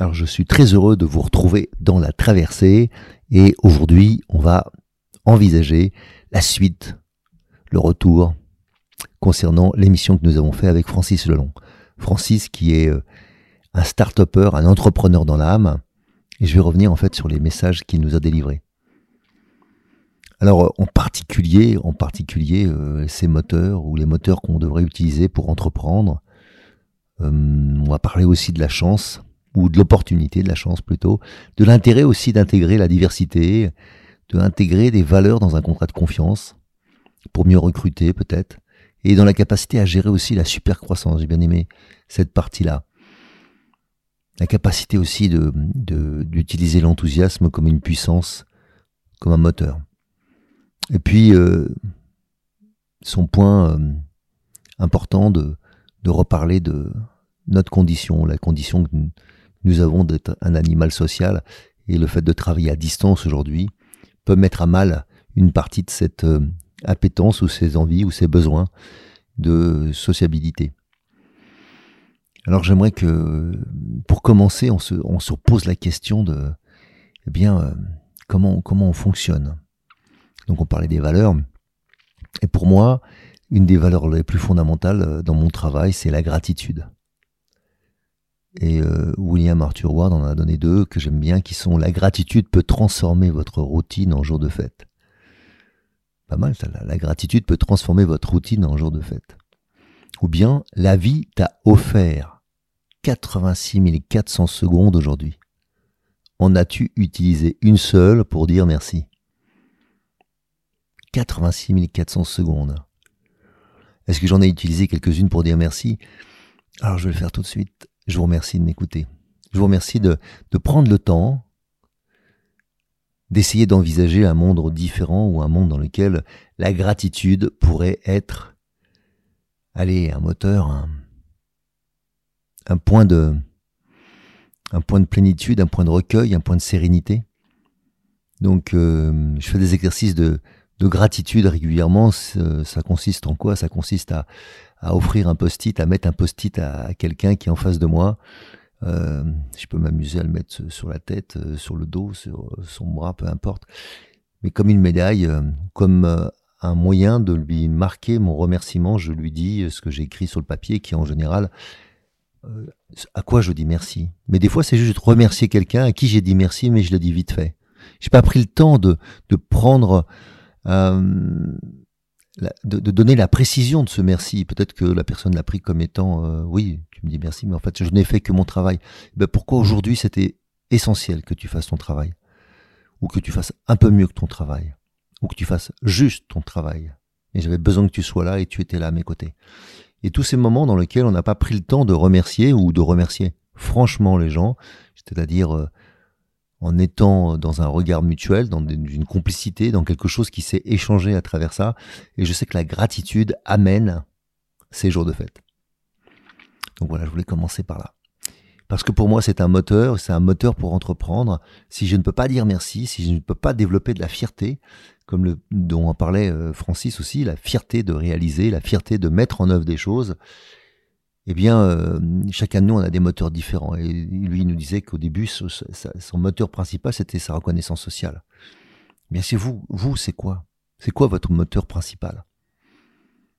Alors je suis très heureux de vous retrouver dans la traversée et aujourd'hui on va envisager la suite, le retour concernant l'émission que nous avons fait avec Francis Lelon. Francis qui est euh, un start-upper, un entrepreneur dans l'âme et je vais revenir en fait sur les messages qu'il nous a délivrés. Alors en particulier, en particulier euh, ces moteurs ou les moteurs qu'on devrait utiliser pour entreprendre. Euh, on va parler aussi de la chance, ou de l'opportunité, de la chance plutôt, de l'intérêt aussi d'intégrer la diversité, de intégrer des valeurs dans un contrat de confiance, pour mieux recruter peut-être, et dans la capacité à gérer aussi la super croissance. J'ai bien aimé cette partie-là. La capacité aussi de, d'utiliser l'enthousiasme comme une puissance, comme un moteur. Et puis, euh, son point euh, important de, de reparler de notre condition, la condition que nous avons d'être un animal social et le fait de travailler à distance aujourd'hui peut mettre à mal une partie de cette euh, appétence ou ses envies ou ses besoins de sociabilité. Alors j'aimerais que, pour commencer, on se, on se pose la question de, eh bien, euh, comment, comment on fonctionne. Donc on parlait des valeurs. Et pour moi, une des valeurs les plus fondamentales euh, dans mon travail, c'est la gratitude. Et euh, William Arthur Ward en a donné deux que j'aime bien, qui sont La gratitude peut transformer votre routine en jour de fête. Pas mal ça, la, gratitude peut transformer votre routine en jour de fête. Ou bien La vie t'a offert 86 400 secondes aujourd'hui. En as-tu utilisé une seule pour dire merci? 86 400 secondes. Est-ce que j'en ai utilisé quelques-unes pour dire merci? Alors je vais le faire tout de suite. Je vous remercie de m'écouter. Je vous remercie de, prendre le temps d'essayer d'envisager un monde différent ou un monde dans lequel la gratitude pourrait être, allez, un moteur, un, point de, un point de plénitude, un point de recueil, un point de sérénité. Donc, euh, je fais des exercices de, de gratitude régulièrement. Ça consiste en quoi? Ça consiste à, à offrir un post-it, à mettre un post-it à, quelqu'un qui est en face de moi. Euh, je peux m'amuser à le mettre sur la tête, euh, sur le dos, sur euh, son bras, peu importe. Mais comme une médaille, comme un moyen de lui marquer mon remerciement, je lui dis ce que j'ai écrit sur le papier, qui en général, à quoi je dis merci. Mais des fois, c'est juste remercier quelqu'un à qui j'ai dit merci, mais je le dis vite fait. J'ai pas pris le temps de, de prendre de, donner la précision de ce merci. Peut-être que la personne l'a pris comme étant euh, oui, tu me dis merci, mais en fait je n'ai fait que mon travail. Ben, pourquoi aujourd'hui c'était essentiel que tu fasses ton travail? Ou que tu fasses un peu mieux que ton travail? Ou que tu fasses juste ton travail? Et j'avais besoin que tu sois là et tu étais là à mes côtés. Et tous ces moments dans lesquels on n'a pas pris le temps de remercier ou de remercier franchement les gens, c'est-à-dire euh, en étant dans un regard mutuel, dans une complicité, dans quelque chose qui s'est échangé à travers ça. Et je sais que la gratitude amène ces jours de fête. Donc voilà, je voulais commencer par là. Parce que pour moi, c'est un moteur, c'est un moteur pour entreprendre. Si je ne peux pas dire merci, si je ne peux pas développer de la fierté, comme le, dont en parlait euh, Francis aussi, la fierté de réaliser, la fierté de mettre en œuvre des choses, eh bien, euh, chacun de nous, on a des moteurs différents. Et lui, il nous disait qu'au début, son, moteur principal, c'était sa reconnaissance sociale. Bien, c'est vous. Vous, c'est quoi? C'est quoi votre moteur principal?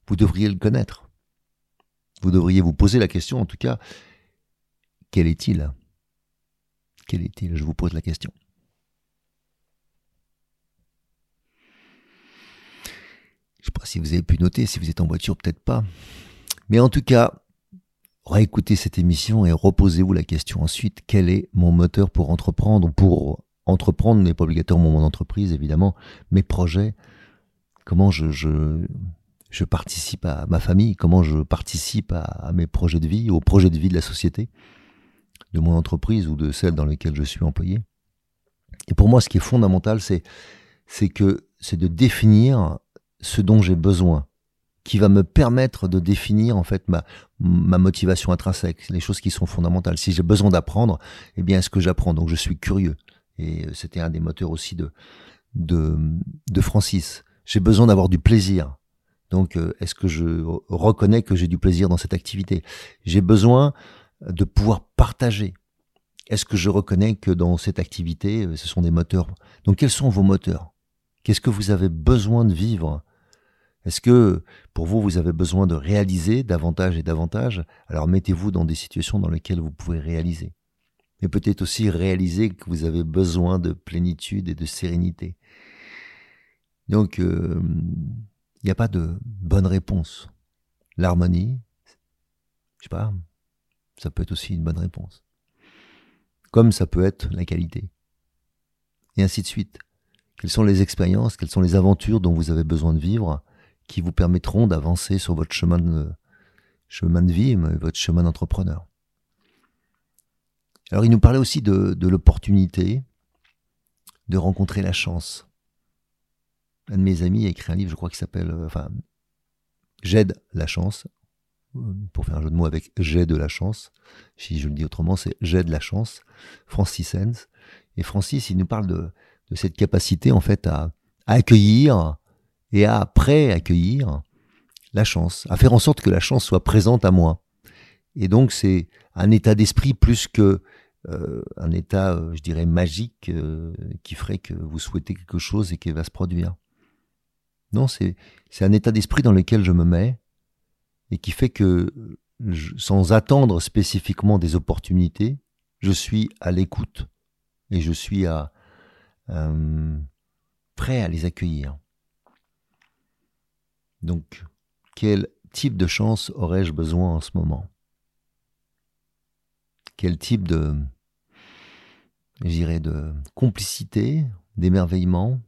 Vous devriez le connaître. Vous devriez vous poser la question, en tout cas, quel est-il? Quel est-il? Je vous pose la question. Je ne sais pas si vous avez pu noter, si vous êtes en voiture, peut-être pas. Mais en tout cas, réécoutez cette émission et reposez-vous la question ensuite. Quel est mon moteur pour entreprendre? Pour entreprendre n'est pas obligatoirement mon entreprise, évidemment, mes projets. Comment je, je, participe à ma famille, comment je participe à, mes projets de vie, aux projets de vie de la société, de mon entreprise ou de celle dans laquelle je suis employé? Et pour moi, ce qui est fondamental, c'est que, c'est de définir ce dont j'ai besoin, qui va me permettre de définir en fait ma, motivation intrinsèque, les choses qui sont fondamentales. Si j'ai besoin d'apprendre, eh bien, est-ce que j'apprends Donc, je suis curieux. Et euh, c'était un des moteurs aussi de, de, de Francis. J'ai besoin d'avoir du plaisir. Donc, euh, est-ce que je reconnais que j'ai du plaisir dans cette activité? J'ai besoin de pouvoir partager. Est-ce que je reconnais que dans cette activité, euh, ce sont des moteurs? Donc, quels sont vos moteurs? Qu'est-ce que vous avez besoin de vivre est-ce que pour vous, vous avez besoin de réaliser davantage et davantage? Alors mettez-vous dans des situations dans lesquelles vous pouvez réaliser. Mais peut-être aussi réaliser que vous avez besoin de plénitude et de sérénité. Donc, euh, il n'y a pas de bonne réponse. L'harmonie, je sais pas, ça peut être aussi une bonne réponse. Comme ça peut être la qualité. Et ainsi de suite. Quelles sont les expériences, quelles sont les aventures dont vous avez besoin de vivre qui vous permettront d'avancer sur votre chemin de, chemin de vie, votre chemin d'entrepreneur. Alors il nous parlait aussi de, l'opportunité de rencontrer la chance. Un de mes amis a écrit un livre, je crois, qui s'appelle, euh, enfin, J'aide la chance, pour faire un jeu de mots avec J'ai de la chance. Si je le dis autrement, c'est J'aide la chance, Francis Sens. Et Francis, il nous parle de, cette capacité, en fait, à accueillir et à après accueillir la chance, à faire en sorte que la chance soit présente à moi. Et donc c'est un état d'esprit plus que euh, un état, euh, je dirais, magique euh, qui ferait que vous souhaitez quelque chose et qu'il va se produire. Non, c'est c'est un état d'esprit dans lequel je me mets et qui fait que sans attendre spécifiquement des opportunités, je suis à l'écoute et je suis à prêt à les accueillir. Donc, quel type de chance aurais-je besoin en ce moment? Quel type de, j'irais, de complicité, d'émerveillement,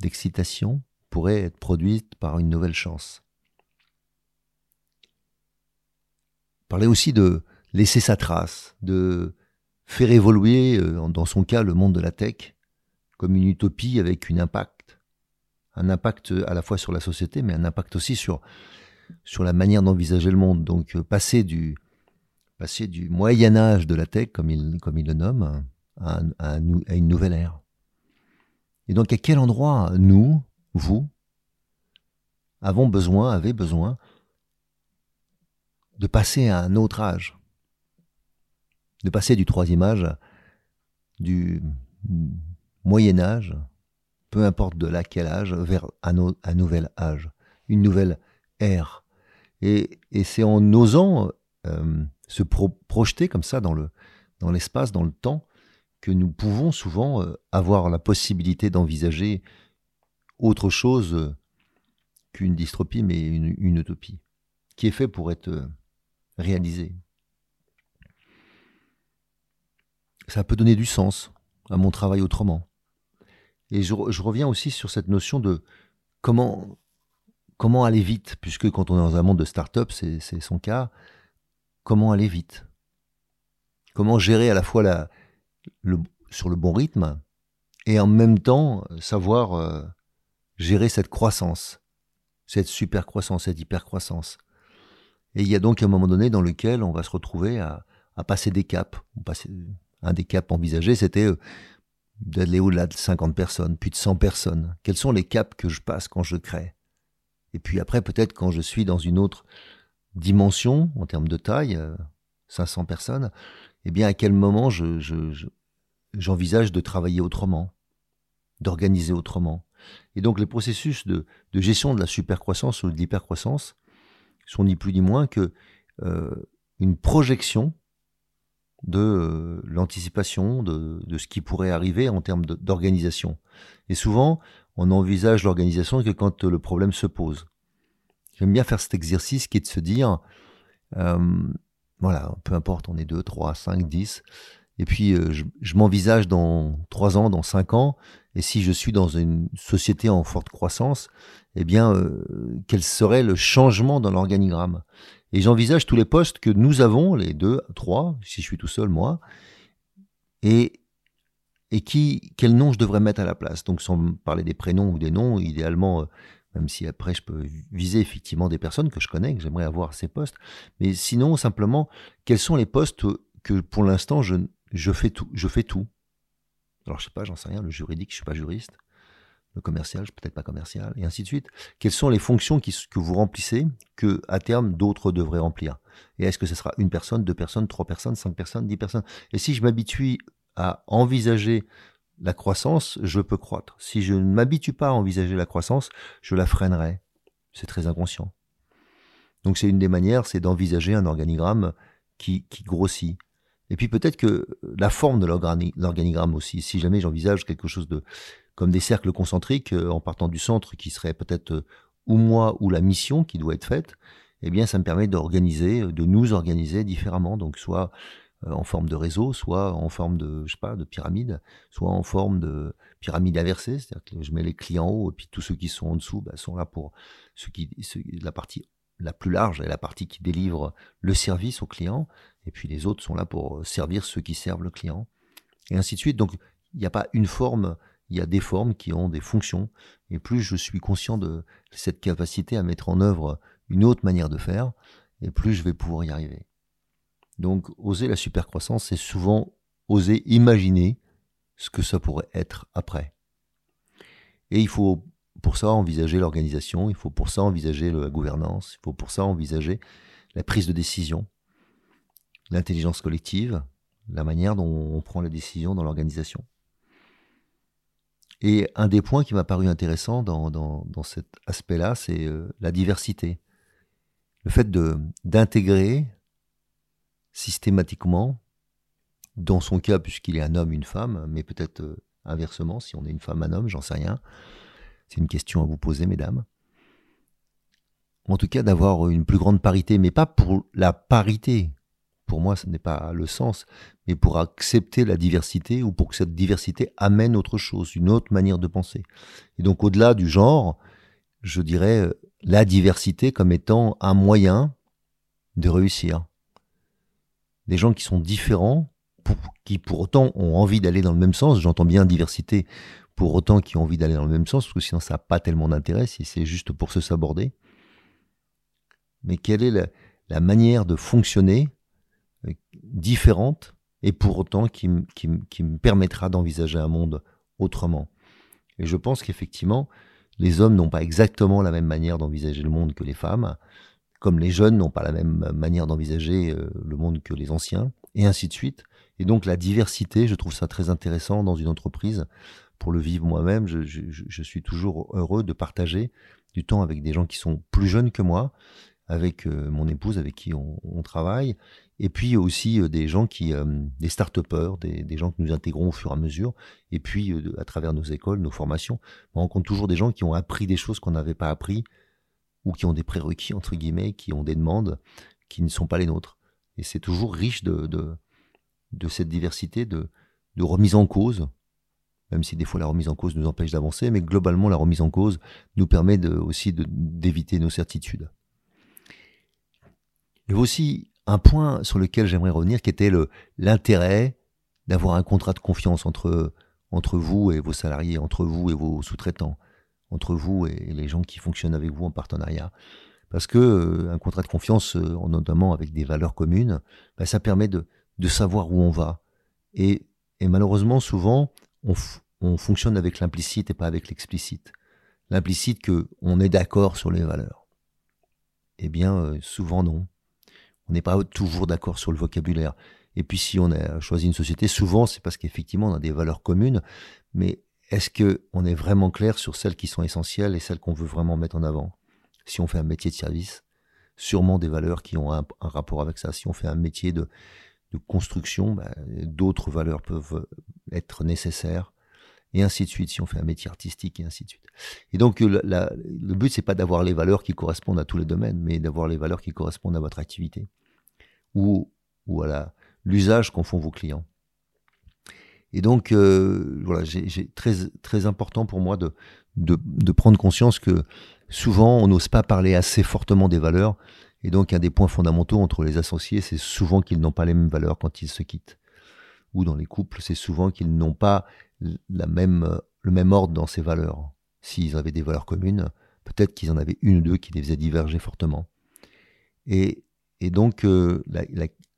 d'excitation pourrait être produite par une nouvelle chance? Parler aussi de laisser sa trace, de faire évoluer, euh, dans son cas, le monde de la tech comme une utopie avec un impact un impact à la fois sur la société, mais un impact aussi sur, la manière d'envisager le monde. Donc euh, passer du, Moyen Âge de la tech, comme il, comme il le nomme, à, à, une nouvelle ère. Et donc à quel endroit nous, vous, avons besoin, avez besoin de passer à un autre âge, de passer du troisième âge, du Moyen Âge, peu importe de là quel âge, vers un, nouvel âge, une nouvelle ère. Et, c'est en osant euh, se projeter comme ça dans le dans l'espace, dans le temps, que nous pouvons souvent euh, avoir la possibilité d'envisager autre chose euh, qu'une dystropie, mais une, une, utopie, qui est fait pour être réalisée. Ça peut donner du sens à mon travail autrement. Et je, reviens aussi sur cette notion de comment, comment aller vite, puisque quand on est dans un monde de start-up, c'est son cas, comment aller vite? Comment gérer à la fois la, sur le bon rythme et en même temps savoir euh, gérer cette croissance, cette super croissance, cette hyper croissance. Et il y a donc un moment donné dans lequel on va se retrouver à, passer des caps. Passer, un des caps envisagés, c'était euh, d'aller au-delà de 50 personnes, puis de 100 personnes Quels sont les caps que je passe quand je crée? Et puis après, peut-être quand je suis dans une autre dimension, en termes de taille, 500 euh, personnes, eh bien à quel moment j'envisage de travailler autrement, d'organiser autrement? Et donc les processus de, gestion de la supercroissance ou de l'hypercroissance sont ni plus ni moins que euh, une projection de euh, l'anticipation de, de, ce qui pourrait arriver en termes d'organisation. Et souvent, on envisage l'organisation que quand le problème se pose. J'aime bien faire cet exercice qui est de se dire, euh, voilà, peu importe, on est 2, 3, 5, 10, et puis euh, je, m'envisage dans 3 ans, dans 5 ans, et si je suis dans une société en forte croissance, eh bien, euh, quel serait le changement dans l'organigramme? Et j'envisage tous les postes que nous avons, les deux, trois, si je suis tout seul, moi, et, et qui, quel nom je devrais mettre à la place. Donc, sans parler des prénoms ou des noms, idéalement, euh, même si après je peux viser effectivement des personnes que je connais, que j'aimerais avoir ces postes, mais sinon, simplement, quels sont les postes que pour l'instant je, fais tout, je fais tout? Alors, je sais pas, j'en sais rien, le juridique, je suis pas juriste. Le commercial, peut-être pas commercial, et ainsi de suite. Quelles sont les fonctions que vous remplissez que, à terme, d'autres devraient remplir? Et est-ce que ce sera une personne, deux personnes, trois personnes, cinq personnes, dix personnes? Et si je m'habitue à envisager la croissance, je peux croître. Si je ne m'habitue pas à envisager la croissance, je la freinerai. C'est très inconscient. Donc c'est une des manières, c'est d'envisager un organigramme qui, qui grossit. Et puis peut-être que la forme de l'organigramme aussi, si jamais j'envisage quelque chose de comme des cercles concentriques euh, en partant du centre qui serait peut-être euh, ou moi ou la mission qui doit être faite, eh bien ça me permet d'organiser, de nous organiser différemment, donc soit euh, en forme de réseau, soit en forme de je sais pas de pyramide, soit en forme de pyramide inversée, c'est-à-dire que je mets les clients en haut et puis tous ceux qui sont en dessous bah, sont là pour ceux qui la partie la plus large est la partie qui délivre le service au client et puis les autres sont là pour euh, servir ceux qui servent le client, et ainsi de suite. Donc il n'y a pas une forme, il y a des formes qui ont des fonctions, et plus je suis conscient de cette capacité à mettre en œuvre une autre manière de faire, et plus je vais pouvoir y arriver. Donc oser la supercroissance, c'est souvent oser imaginer ce que ça pourrait être après. Et il faut pour ça envisager l'organisation, il faut pour ça envisager la gouvernance, il faut pour ça envisager la prise de décision, l'intelligence collective, la manière dont on prend les décisions dans l'organisation. Et un des points qui m'a paru intéressant dans, dans, cet aspect-là, c'est euh, la diversité. Le fait d'intégrer systématiquement, dans son cas, puisqu'il est un homme, une femme, mais peut-être euh, inversement, si on est une femme, un homme, j'en sais rien. C'est une question à vous poser, mesdames. En tout cas, d'avoir une plus grande parité, mais pas pour la parité, pour moi, ce n'est pas le sens, mais pour accepter la diversité ou pour que cette diversité amène autre chose, une autre manière de penser. Et donc, au-delà du genre, je dirais euh, la diversité comme étant un moyen de réussir. Des gens qui sont différents, qui pour autant ont envie d'aller dans le même sens, j'entends bien diversité, pour autant qui ont envie d'aller dans le même sens, parce que sinon ça n'a pas tellement d'intérêt si c'est juste pour se saborder. Mais quelle est la, la manière de fonctionner différente et pour autant qui, me permettra d'envisager un monde autrement. Et je pense qu'effectivement, les hommes n'ont pas exactement la même manière d'envisager le monde que les femmes, comme les jeunes n'ont pas la même manière d'envisager euh, le monde que les anciens, et ainsi de suite. Et donc la diversité, je trouve ça très intéressant dans une entreprise. Pour le vivre moi-même, je suis toujours heureux de partager du temps avec des gens qui sont plus jeunes que moi, avec euh, mon épouse avec qui on, travaille, et puis aussi euh, des gens qui, euh, des start-upers, des, gens que nous intégrons au fur et à mesure, et puis à travers nos écoles, nos formations, on rencontre toujours des gens qui ont appris des choses qu'on n'avait pas appris, ou qui ont des prérequis, entre guillemets, qui ont des demandes qui ne sont pas les nôtres. Et c'est toujours riche de, cette diversité, de, remise en cause, même si des fois la remise en cause nous empêche d'avancer, mais globalement la remise en cause nous permet aussi d'éviter nos certitudes. Il y a aussi un point sur lequel j'aimerais revenir qui était l'intérêt d'avoir un contrat de confiance entre, entre vous et vos salariés, entre vous et vos sous-traitants, entre vous et les gens qui fonctionnent avec vous en partenariat. Parce que euh, un contrat de confiance, euh, notamment avec des valeurs communes, bah, ça permet de, de savoir où on va. Et, malheureusement, souvent, on, on fonctionne avec l'implicite et pas avec l'explicite. L'implicite que on est d'accord sur les valeurs. Eh bien, euh, souvent non on n'est pas toujours d'accord sur le vocabulaire. Et puis si on a choisi une société, souvent c'est parce qu'effectivement on a des valeurs communes, mais est-ce que on est vraiment clair sur celles qui sont essentielles et celles qu'on veut vraiment mettre en avant? Si on fait un métier de service, sûrement des valeurs qui ont un, rapport avec ça. Si on fait un métier de, construction, bah, d'autres valeurs peuvent être nécessaires, et ainsi de suite, si on fait un métier artistique, et ainsi de suite. Et donc, le, but, c'est pas d'avoir les valeurs qui correspondent à tous les domaines, mais d'avoir les valeurs qui correspondent à votre activité, ou, ou à l'usage qu'en font vos clients. Et donc, euh, voilà, j'ai très, très important pour moi de, de prendre conscience que souvent, on n'ose pas parler assez fortement des valeurs, et donc, un des points fondamentaux entre les associés, c'est souvent qu'ils n'ont pas les mêmes valeurs quand ils se quittent. Ou dans les couples, c'est souvent qu'ils n'ont pas la même, le même ordre dans ces valeurs. S'ils avaient des valeurs communes, peut-être qu'ils en avaient une ou deux qui les faisaient diverger fortement. Et, et donc, euh, la,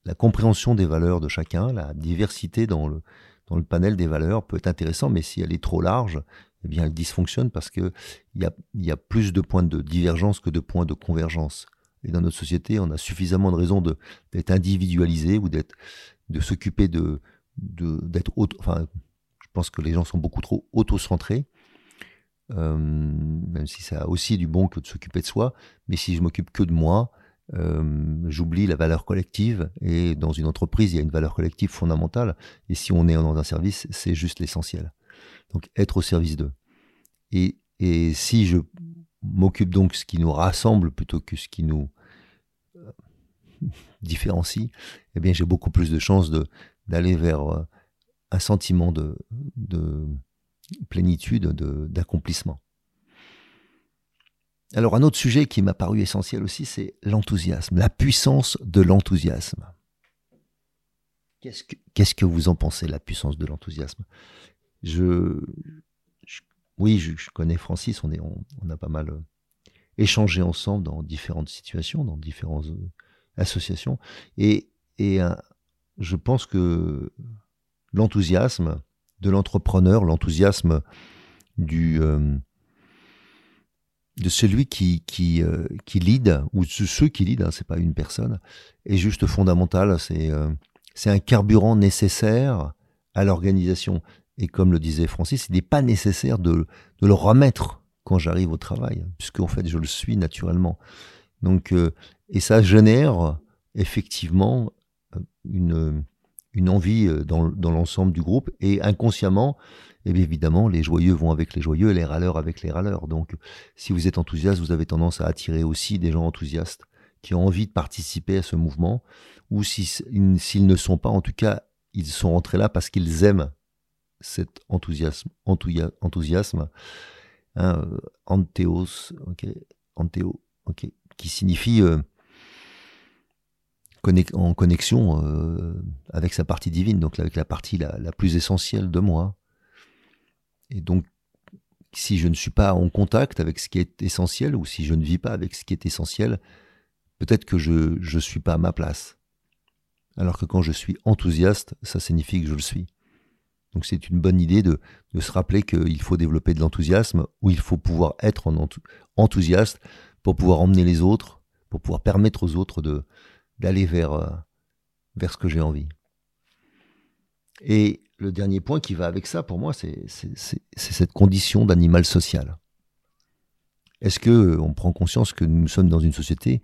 la, compréhension des valeurs de chacun, la diversité dans le, dans le panel des valeurs peut être intéressant, mais si elle est trop large, eh bien, elle dysfonctionne parce qu'il y a, y a plus de points de divergence que de points de convergence. Et dans notre société, on a suffisamment de raisons d'être individualisé ou de s'occuper de, d'être auto, enfin, pense que les gens sont beaucoup trop auto-centrés, euh, même si ça a aussi du bon que de s'occuper de soi. Mais si je m'occupe que de moi, euh, j'oublie la valeur collective. Et dans une entreprise, il y a une valeur collective fondamentale. Et si on est dans un service, c'est juste l'essentiel. Donc, être au service d'eux. Et, si je m'occupe donc ce qui nous rassemble plutôt que ce qui nous euh, différencie, eh bien j'ai beaucoup plus de chances d'aller vers un sentiment de, de plénitude, d'accomplissement. Alors un autre sujet qui m'a paru essentiel aussi, c'est l'enthousiasme, la puissance de l'enthousiasme. Qu'est-ce que, que vous en pensez, la puissance de l'enthousiasme? Je, oui, je, connais Francis, on, est, on, a pas mal euh, échangé ensemble dans différentes situations, dans différentes euh, associations. Et, et euh, je pense que l'enthousiasme de l'entrepreneur, l'enthousiasme du de celui qui qui qui lead ou de ceux qui lead, hein, c'est pas une personne, est juste fondamental. C'est c'est un carburant nécessaire à l'organisation. Et comme le disait Francis, il n'est pas nécessaire de, le remettre quand j'arrive au travail, puisque en fait je le suis naturellement. Donc, euh, et ça génère effectivement euh, une, une envie euh, dans, dans l'ensemble du groupe et inconsciemment, et eh bien évidemment, les joyeux vont avec les joyeux les râleurs avec les râleurs. Donc, si vous êtes enthousiaste, vous avez tendance à attirer aussi des gens enthousiastes qui ont envie de participer à ce mouvement, ou s'ils ne sont pas, en tout cas, ils sont rentrés là parce qu'ils aiment cet enthousiasme, enthousiasme hein, euh, antéos, ok, antéo, ok, qui signifie euh, en connexion euh, avec sa partie divine, donc avec la partie la, plus essentielle de moi. Et donc, si je ne suis pas en contact avec ce qui est essentiel, ou si je ne vis pas avec ce qui est essentiel, peut-être que je ne suis pas à ma place. Alors que quand je suis enthousiaste, ça signifie que je le suis. Donc c'est une bonne idée de, de se rappeler qu'il faut développer de l'enthousiasme, ou il faut pouvoir être en enthousiaste pour pouvoir emmener les autres, pour pouvoir permettre aux autres de d'aller vers, euh, vers ce que j'ai envie. Et le dernier point qui va avec ça, pour moi, c'est cette condition d'animal social. Est-ce que euh, on prend conscience que nous sommes dans une société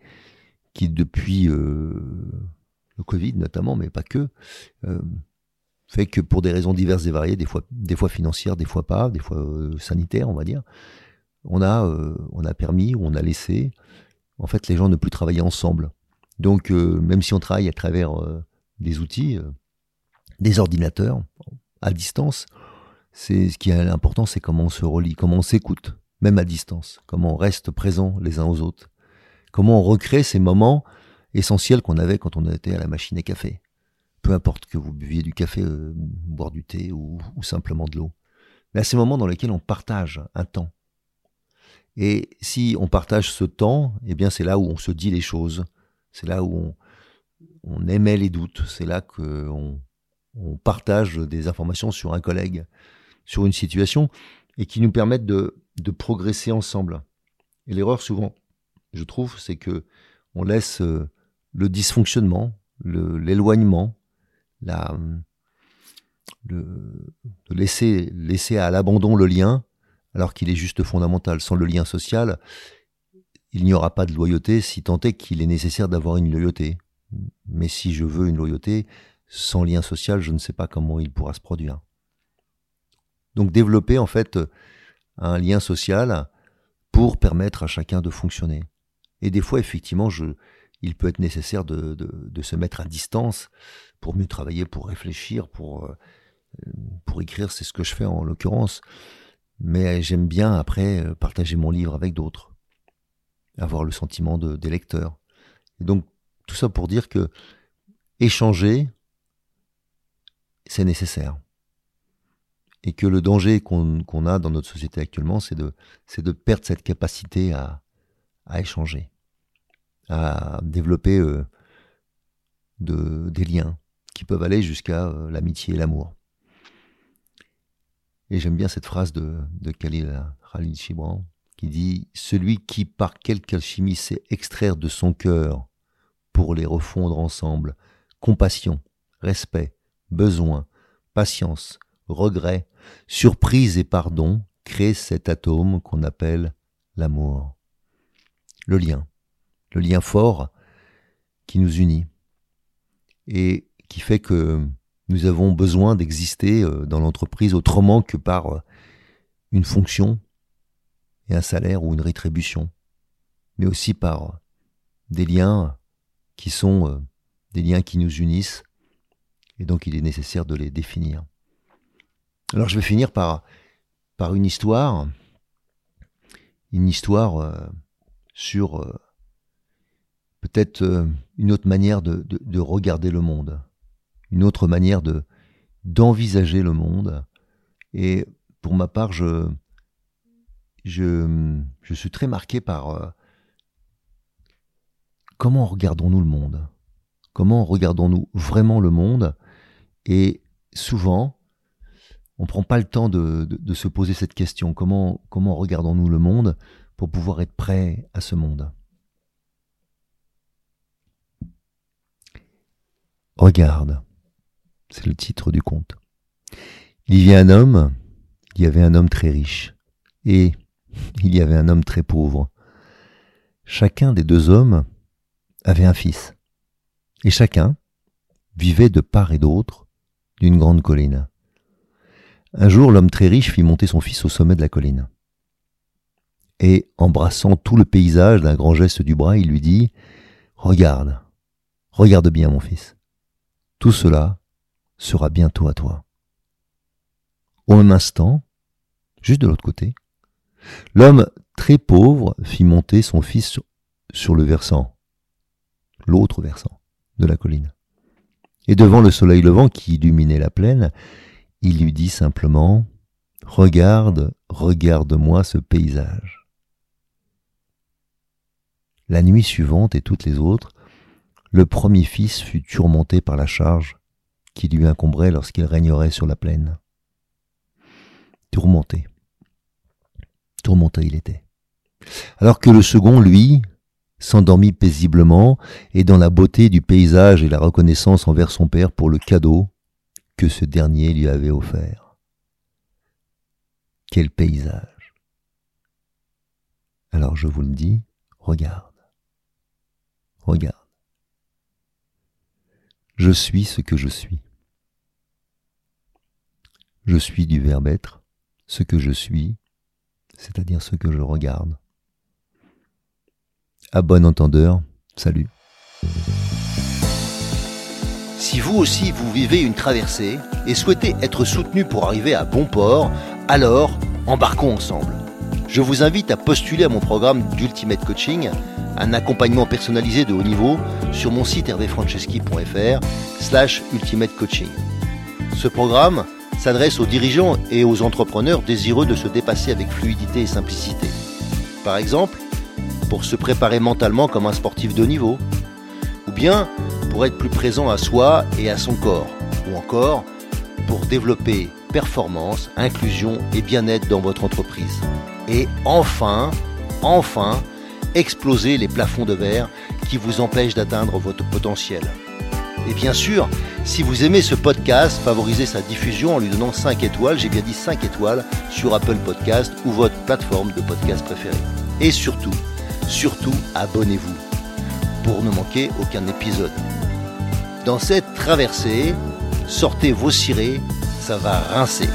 qui, depuis euh, le Covid notamment, mais pas que, fait que pour des raisons diverses et variées, des fois, financières, des fois pas, des fois sanitaires, on va dire, on a, on a permis ou on a laissé, en fait, les gens ne plus travailler ensemble. Donc, euh, même si on travaille à travers des outils, des ordinateurs, à distance, c'est ce qui est important, c'est comment on se relie, comment on s'écoute, même à distance, comment on reste présent les uns aux autres, comment on recrée ces moments essentiels qu'on avait quand on était à la machine à café peu importe que vous buviez du café, euh, boire du thé ou, simplement de l'eau. Mais à ces moments dans lesquels on partage un temps. Et si on partage ce temps, eh bien c'est là où on se dit les choses, c'est là où on, émet les doutes, c'est là qu'on on partage des informations sur un collègue, sur une situation, et qui nous permettent de, progresser ensemble. Et l'erreur souvent, je trouve, c'est que on laisse euh, le dysfonctionnement, l'éloignement, laisser à l'abandon le lien, alors qu'il est juste fondamental. Sans le lien social, il n'y aura pas de loyauté, si tant est qu'il est nécessaire d'avoir une loyauté. Mais si je veux une loyauté, sans lien social, je ne sais pas comment il pourra se produire. Donc développer en fait un lien social pour permettre à chacun de fonctionner. Et des fois, effectivement, je, il peut être nécessaire de, se mettre à distance pour mieux travailler, pour réfléchir, pour, euh, pour écrire, c'est ce que je fais en l'occurrence. Mais j'aime bien après euh, partager mon livre avec d'autres, avoir le sentiment de, des lecteurs. Et donc tout ça pour dire que échanger, c'est nécessaire. Et que le danger qu'on a dans notre société actuellement, c'est de, de perdre cette capacité à, à échanger, à développer euh, de, des liens qui peuvent aller jusqu'à euh, l'amitié et l'amour. Et j'aime bien cette phrase de, de Khalil, Khalil Gibran qui dit Celui qui, par quelque alchimie, sait extraire de son cœur pour les refondre ensemble compassion, respect, besoin, patience, regret, surprise et pardon crée cet atome qu'on appelle l'amour. Le lien, le lien fort qui nous unit et qui fait que nous avons besoin d'exister euh, dans l'entreprise autrement que par euh, une fonction et un salaire ou une rétribution, mais aussi par euh, des liens qui sont des liens qui nous unissent, et donc il est nécessaire de les définir. Alors je vais finir par, par une histoire, une histoire sur peut-être une autre manière de, de regarder le monde une autre manière de d'envisager le monde. Et pour ma part, je, je, suis très marqué par euh, comment regardons-nous le monde? Comment regardons-nous vraiment le monde? Et souvent, on ne prend pas le temps de, se poser cette question. Comment, comment regardons-nous le monde pour pouvoir être prêt à ce monde? Regarde. C'est le titre du conte. Il y avait un homme, il y avait un homme très riche, et il y avait un homme très pauvre. Chacun des deux hommes avait un fils, et chacun vivait de part et d'autre d'une grande colline. Un jour, l'homme très riche fit monter son fils au sommet de la colline. Et, embrassant tout le paysage d'un grand geste du bras, il lui dit Regarde, regarde bien, mon fils. Tout cela sera bientôt à toi. Au même instant, juste de l'autre côté, l'homme très pauvre fit monter son fils sur, le versant, l'autre versant de la colline. Et devant le soleil levant qui illuminait la plaine, il lui dit simplement Regarde, regarde-moi ce paysage. La nuit suivante et toutes les autres, le premier fils fut tourmenté par la charge qui lui incomberait lorsqu'il régnerait sur la plaine. Tourmenté. Tourmenté il était. Alors que le second, lui, s'endormit paisiblement et dans la beauté du paysage et la reconnaissance envers son père pour le cadeau que ce dernier lui avait offert. Quel paysage. Alors je vous le dis, regarde. Regarde. Je suis ce que je suis. Je suis du verbe être, ce que je suis, c'est-à-dire ce que je regarde. À bon entendeur, salut. Si vous aussi vous vivez une traversée et souhaitez être soutenu pour arriver à bon port, alors embarquons ensemble. Je vous invite à postuler à mon programme d'Ultimate Coaching, un accompagnement personnalisé de haut niveau sur mon site hervéfranceschi.fr slash ultimate coaching. Ce programme s'adresse aux dirigeants et aux entrepreneurs désireux de se dépasser avec fluidité et simplicité. Par exemple, pour se préparer mentalement comme un sportif de niveau, ou bien pour être plus présent à soi et à son corps, ou encore pour développer performance, inclusion et bien-être dans votre entreprise. Et enfin, enfin, exploser les plafonds de verre qui vous empêchent d'atteindre votre potentiel. Et bien sûr, si vous aimez ce podcast, favorisez sa diffusion en lui donnant 5 étoiles, j'ai bien dit 5 étoiles, sur Apple Podcast ou votre plateforme de podcast préférée. Et surtout, surtout, abonnez-vous pour ne manquer aucun épisode. Dans cette traversée, sortez vos cirés, ça va rincer.